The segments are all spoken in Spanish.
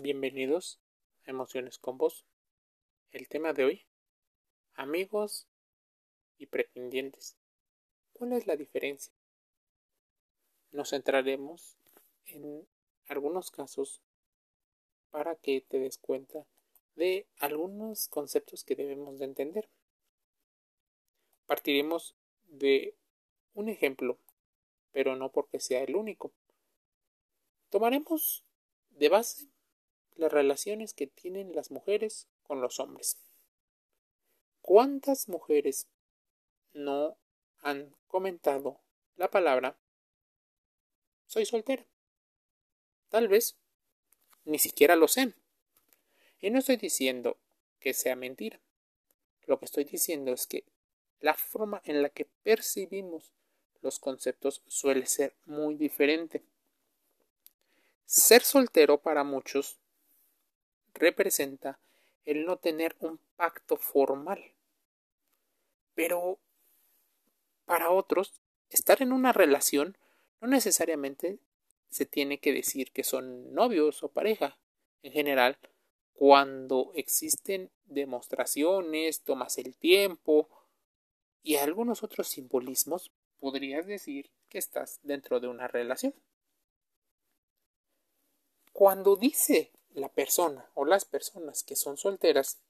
Bienvenidos a Emociones con Vos. El tema de hoy, amigos y pretendientes. ¿Cuál es la diferencia? Nos centraremos en algunos casos para que te des cuenta de algunos conceptos que debemos de entender. Partiremos de un ejemplo, pero no porque sea el único. Tomaremos de base las relaciones que tienen las mujeres con los hombres. ¿Cuántas mujeres no han comentado la palabra soy soltera? Tal vez ni siquiera lo sé. Y no estoy diciendo que sea mentira. Lo que estoy diciendo es que la forma en la que percibimos los conceptos suele ser muy diferente. Ser soltero para muchos representa el no tener un pacto formal. Pero para otros, estar en una relación no necesariamente se tiene que decir que son novios o pareja. En general, cuando existen demostraciones, tomas el tiempo y algunos otros simbolismos, podrías decir que estás dentro de una relación. Cuando dice la persona o las personas que son solteras,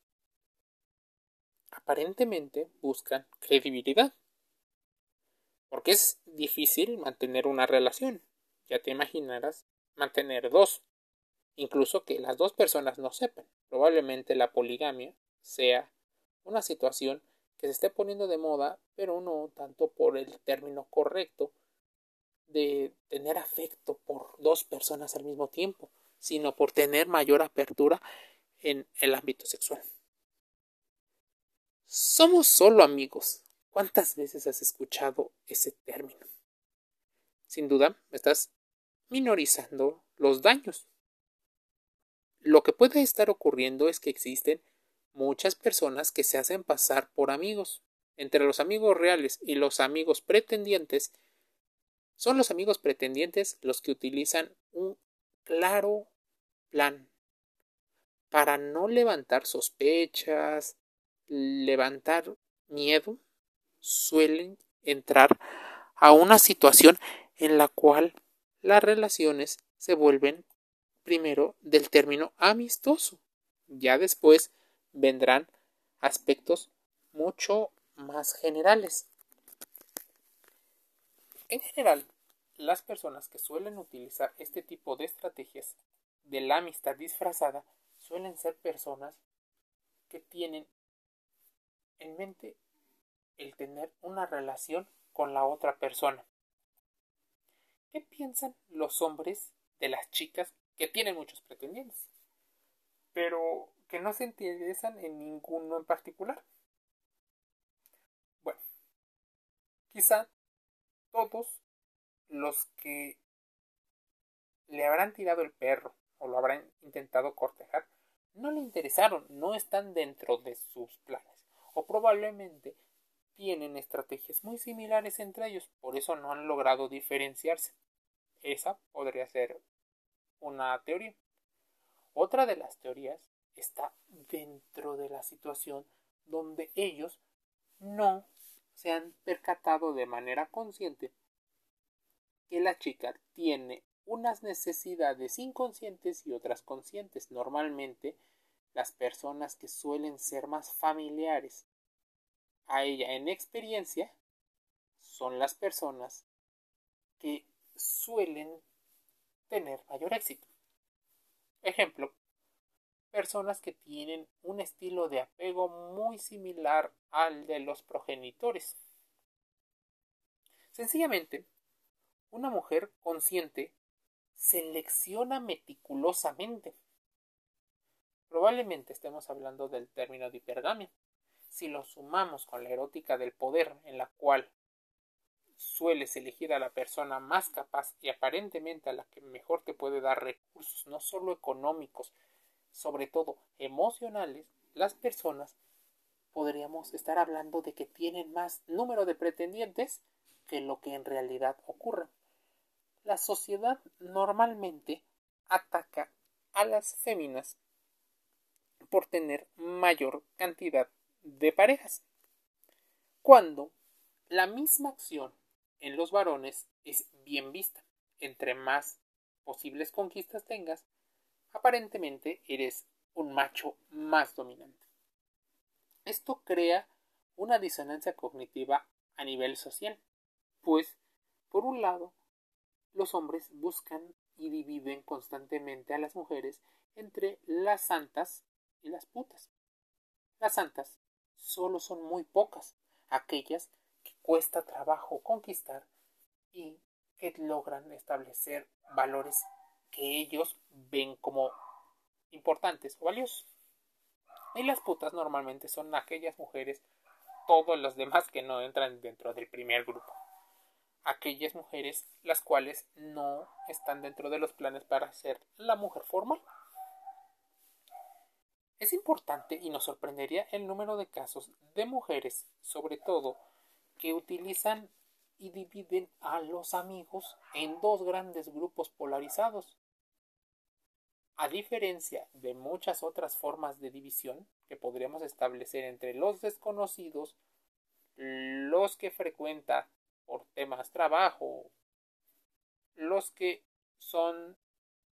aparentemente buscan credibilidad. Porque es difícil mantener una relación. Ya te imaginarás mantener dos. Incluso que las dos personas no sepan. Probablemente la poligamia sea una situación que se esté poniendo de moda, pero no tanto por el término correcto de tener afecto por dos personas al mismo tiempo, sino por tener mayor apertura en el ámbito sexual. Somos solo amigos. ¿Cuántas veces has escuchado ese término? Sin duda, estás minorizando los daños. Lo que puede estar ocurriendo es que existen muchas personas que se hacen pasar por amigos. Entre los amigos reales y los amigos pretendientes, son los amigos pretendientes los que utilizan un claro plan para no levantar sospechas, levantar miedo, suelen entrar a una situación en la cual las relaciones se vuelven primero del término amistoso. Ya después vendrán aspectos mucho más generales. En general, las personas que suelen utilizar este tipo de estrategias de la amistad disfrazada suelen ser personas que tienen en mente el tener una relación con la otra persona. ¿Qué piensan los hombres de las chicas que tienen muchos pretendientes? Pero que no se interesan en ninguno en particular. Bueno, quizá todos los que le habrán tirado el perro o lo habrán intentado cortejar, no le interesaron, no están dentro de sus planes. O probablemente tienen estrategias muy similares entre ellos, por eso no han logrado diferenciarse. Esa podría ser una teoría. Otra de las teorías está dentro de la situación donde ellos no se han percatado de manera consciente que la chica tiene unas necesidades inconscientes y otras conscientes. Normalmente las personas que suelen ser más familiares a ella en experiencia son las personas que suelen tener mayor éxito. Ejemplo, personas que tienen un estilo de apego muy similar al de los progenitores. Sencillamente, una mujer consciente selecciona meticulosamente. Probablemente estemos hablando del término de hipergamia. Si lo sumamos con la erótica del poder, en la cual sueles elegir a la persona más capaz y aparentemente a la que mejor te puede dar recursos, no solo económicos, sobre todo emocionales, las personas podríamos estar hablando de que tienen más número de pretendientes que lo que en realidad ocurre. La sociedad normalmente ataca a las féminas por tener mayor cantidad de parejas. Cuando la misma acción en los varones es bien vista. Entre más posibles conquistas tengas, aparentemente eres un macho más dominante. Esto crea una disonancia cognitiva a nivel social, pues, por un lado, los hombres buscan y dividen constantemente a las mujeres entre las santas y las putas. Las santas solo son muy pocas, aquellas que cuesta trabajo conquistar y que logran establecer valores que ellos ven como importantes o valiosos. Y las putas normalmente son aquellas mujeres, todos los demás que no entran dentro del primer grupo. Aquellas mujeres las cuales no están dentro de los planes para ser la mujer formal. Es importante y nos sorprendería el número de casos de mujeres, sobre todo, que utilizan y dividen a los amigos en dos grandes grupos polarizados. A diferencia de muchas otras formas de división que podríamos establecer entre los desconocidos, los que frecuenta por temas trabajo, los que son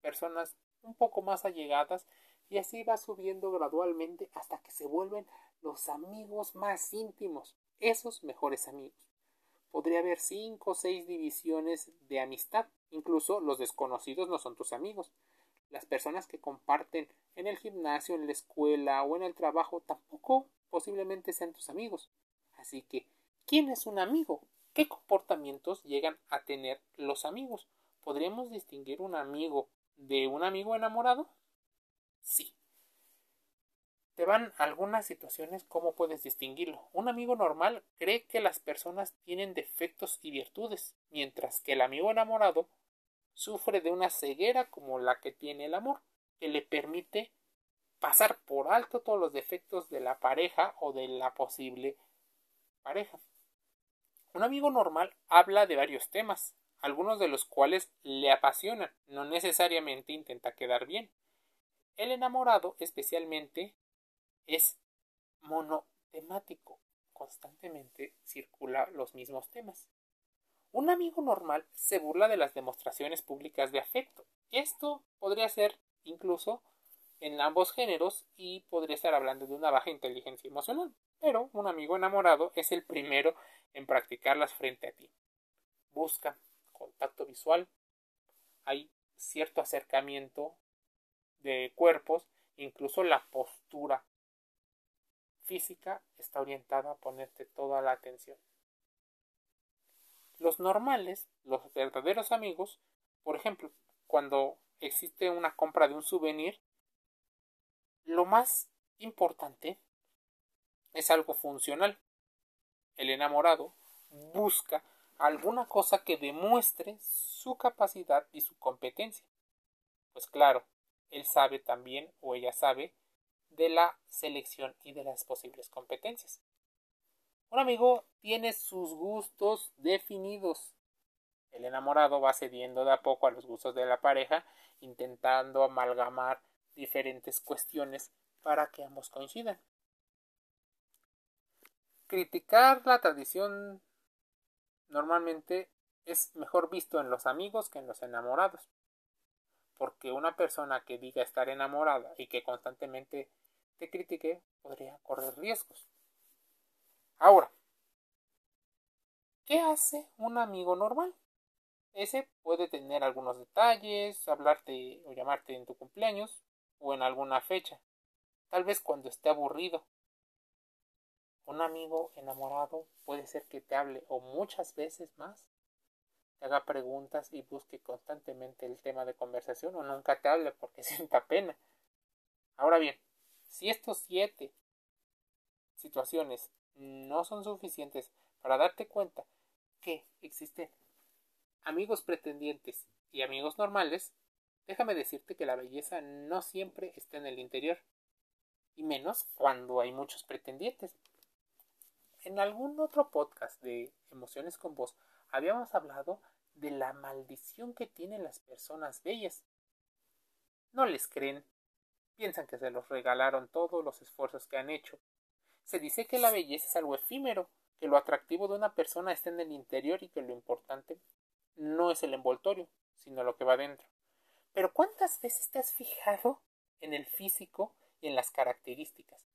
personas un poco más allegadas y así va subiendo gradualmente hasta que se vuelven los amigos más íntimos, esos mejores amigos. Podría haber cinco o seis divisiones de amistad, incluso los desconocidos no son tus amigos. Las personas que comparten en el gimnasio, en la escuela o en el trabajo tampoco posiblemente sean tus amigos. Así que, ¿quién es un amigo? ¿Qué comportamientos llegan a tener los amigos? ¿Podríamos distinguir un amigo de un amigo enamorado? Sí. Te van algunas situaciones, ¿cómo puedes distinguirlo? Un amigo normal cree que las personas tienen defectos y virtudes, mientras que el amigo enamorado sufre de una ceguera como la que tiene el amor, que le permite pasar por alto todos los defectos de la pareja o de la posible pareja. Un amigo normal habla de varios temas, algunos de los cuales le apasionan, no necesariamente intenta quedar bien. El enamorado especialmente es monotemático, constantemente circula los mismos temas. Un amigo normal se burla de las demostraciones públicas de afecto. Esto podría ser incluso en ambos géneros y podría estar hablando de una baja inteligencia emocional. Pero un amigo enamorado es el primero en practicarlas frente a ti. Busca contacto visual, hay cierto acercamiento de cuerpos, incluso la postura física está orientada a ponerte toda la atención. Los normales, los verdaderos amigos, por ejemplo, cuando existe una compra de un souvenir, lo más importante es algo funcional. El enamorado busca alguna cosa que demuestre su capacidad y su competencia. Pues claro, él sabe también o ella sabe de la selección y de las posibles competencias. Un amigo tiene sus gustos definidos. El enamorado va cediendo de a poco a los gustos de la pareja, intentando amalgamar diferentes cuestiones para que ambos coincidan. Criticar la tradición normalmente es mejor visto en los amigos que en los enamorados porque una persona que diga estar enamorada y que constantemente te critique podría correr riesgos. Ahora, ¿qué hace un amigo normal? Ese puede tener algunos detalles, hablarte o llamarte en tu cumpleaños o en alguna fecha, tal vez cuando esté aburrido. Un amigo enamorado puede ser que te hable o muchas veces más haga preguntas y busque constantemente el tema de conversación o nunca te hable porque sienta pena. Ahora bien, si estos siete situaciones no son suficientes para darte cuenta que existen amigos pretendientes y amigos normales, déjame decirte que la belleza no siempre está en el interior, y menos cuando hay muchos pretendientes. En algún otro podcast de Emociones con Voz habíamos hablado de la maldición que tienen las personas bellas. no les creen, piensan que se los regalaron todos los esfuerzos que han hecho. Se dice que la belleza es algo efímero, que lo atractivo de una persona está en el interior y que lo importante no es el envoltorio, sino lo que va dentro. Pero ¿cuántas veces te has fijado en el físico y en las características?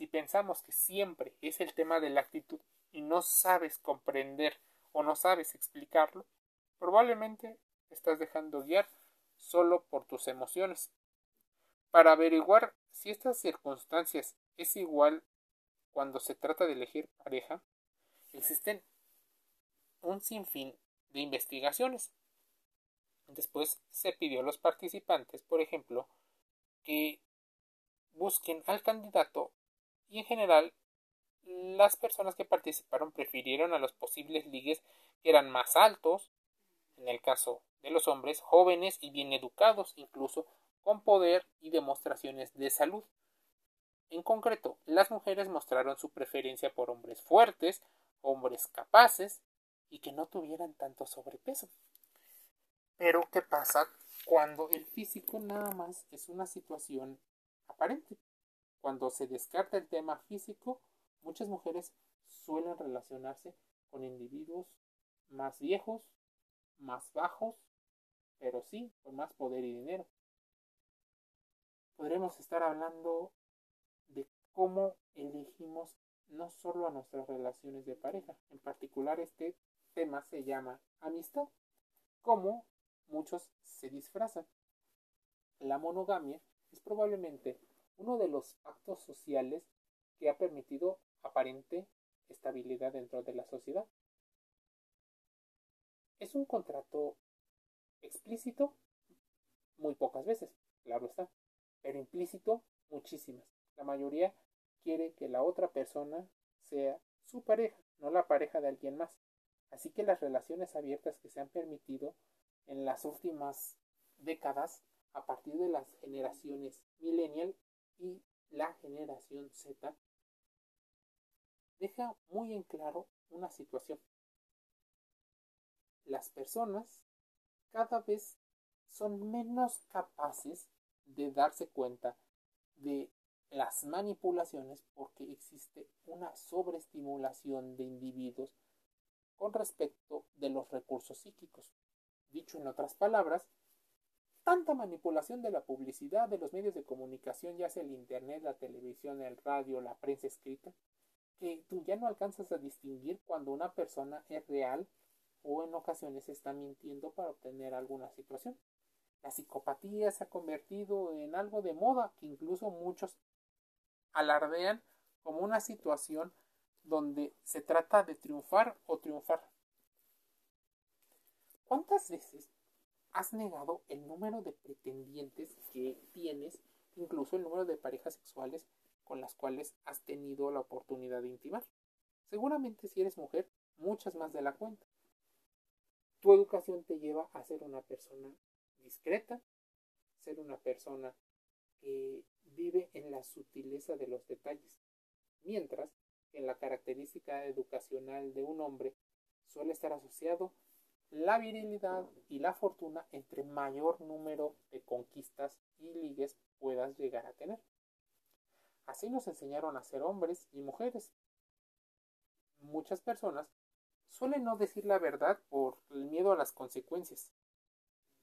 Si pensamos que siempre es el tema de la actitud y no sabes comprender o no sabes explicarlo, probablemente estás dejando guiar solo por tus emociones. Para averiguar si estas circunstancias es igual cuando se trata de elegir pareja, existen un sinfín de investigaciones. Después se pidió a los participantes, por ejemplo, que busquen al candidato y en general las personas que participaron prefirieron a los posibles ligues que eran más altos, en el caso de los hombres, jóvenes y bien educados, incluso con poder y demostraciones de salud. En concreto, las mujeres mostraron su preferencia por hombres fuertes, hombres capaces y que no tuvieran tanto sobrepeso. Pero, ¿qué pasa cuando el físico nada más es una situación aparente? Cuando se descarta el tema físico, muchas mujeres suelen relacionarse con individuos más viejos, más bajos, pero sí con más poder y dinero. Podremos estar hablando de cómo elegimos no solo a nuestras relaciones de pareja, en particular este tema se llama amistad, cómo muchos se disfrazan. La monogamia es probablemente uno de los actos sociales que ha permitido aparente estabilidad dentro de la sociedad. Es un contrato explícito muy pocas veces, claro está, pero implícito muchísimas. La mayoría quiere que la otra persona sea su pareja, no la pareja de alguien más. Así que las relaciones abiertas que se han permitido en las últimas décadas a partir de las generaciones millennial y la generación Z deja muy en claro una situación. Las personas cada vez son menos capaces de darse cuenta de las manipulaciones porque existe una sobreestimulación de individuos con respecto de los recursos psíquicos. Dicho en otras palabras, tanta manipulación de la publicidad, de los medios de comunicación, ya sea el Internet, la televisión, el radio, la prensa escrita, que tú ya no alcanzas a distinguir cuando una persona es real o en ocasiones está mintiendo para obtener alguna situación. La psicopatía se ha convertido en algo de moda que incluso muchos alardean como una situación donde se trata de triunfar o triunfar. ¿Cuántas veces has negado el número de pretendientes que tienes, incluso el número de parejas sexuales con las cuales has tenido la oportunidad de intimar? Seguramente si eres mujer, muchas más de la cuenta. Tu educación te lleva a ser una persona discreta, ser una persona que vive en la sutileza de los detalles, mientras en la característica educacional de un hombre suele estar asociado la virilidad y la fortuna entre mayor número de conquistas y ligues puedas llegar a tener. Así nos enseñaron a ser hombres y mujeres. Muchas personas suelen no decir la verdad por el miedo a las consecuencias.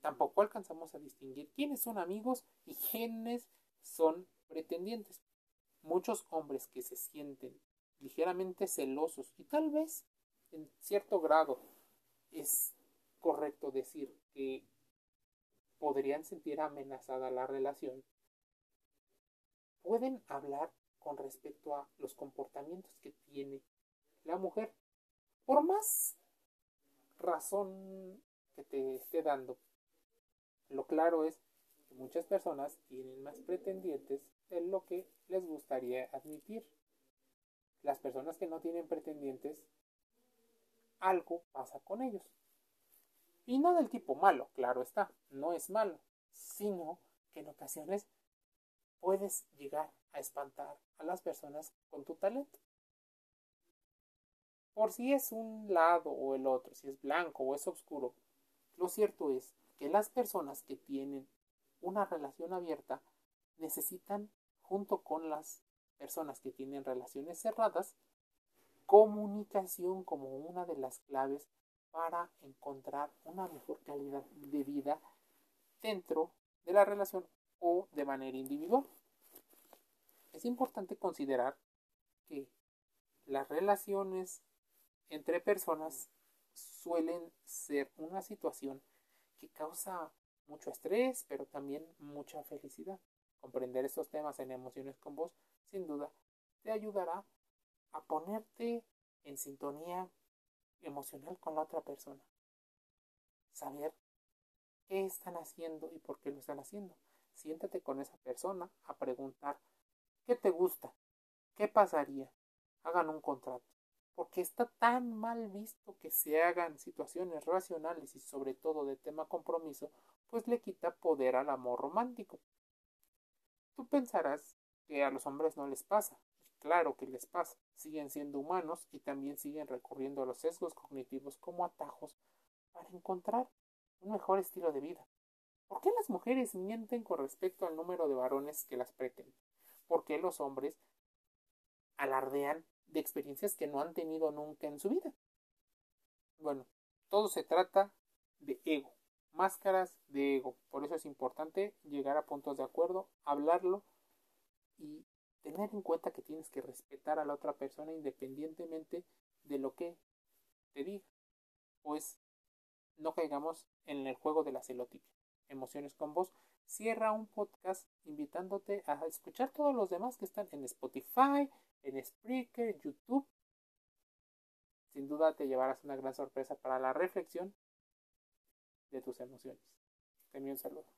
Tampoco alcanzamos a distinguir quiénes son amigos y quiénes son pretendientes. Muchos hombres que se sienten ligeramente celosos y tal vez en cierto grado es correcto decir que podrían sentir amenazada la relación, pueden hablar con respecto a los comportamientos que tiene la mujer. Por más razón que te esté dando, lo claro es que muchas personas tienen más pretendientes de lo que les gustaría admitir las personas que no tienen pretendientes, algo pasa con ellos. Y no del tipo malo, claro está, no es malo, sino que en ocasiones puedes llegar a espantar a las personas con tu talento. Por si es un lado o el otro, si es blanco o es oscuro, lo cierto es que las personas que tienen una relación abierta necesitan, junto con las personas que tienen relaciones cerradas, comunicación como una de las claves para encontrar una mejor calidad de vida dentro de la relación o de manera individual. Es importante considerar que las relaciones entre personas suelen ser una situación que causa mucho estrés, pero también mucha felicidad. Comprender estos temas en emociones con vos, sin duda, te ayudará a ponerte en sintonía emocional con la otra persona. Saber qué están haciendo y por qué lo están haciendo. Siéntate con esa persona a preguntar qué te gusta, qué pasaría. Hagan un contrato. Porque está tan mal visto que se hagan situaciones racionales y sobre todo de tema compromiso, pues le quita poder al amor romántico. Tú pensarás que a los hombres no les pasa, Claro que les pasa, siguen siendo humanos y también siguen recurriendo a los sesgos cognitivos como atajos para encontrar un mejor estilo de vida. ¿Por qué las mujeres mienten con respecto al número de varones que las pretenden? ¿Por qué los hombres alardean de experiencias que no han tenido nunca en su vida? Bueno, todo se trata de ego, máscaras de ego. Por eso es importante llegar a puntos de acuerdo, hablarlo y tener en cuenta que tienes que respetar a la otra persona independientemente de lo que te diga. Pues no caigamos en el juego de la celotipia. Emociones con vos. Cierra un podcast invitándote a escuchar todos los demás que están en Spotify, en Spreaker, YouTube. Sin duda te llevarás una gran sorpresa para la reflexión de tus emociones. Te un saludo.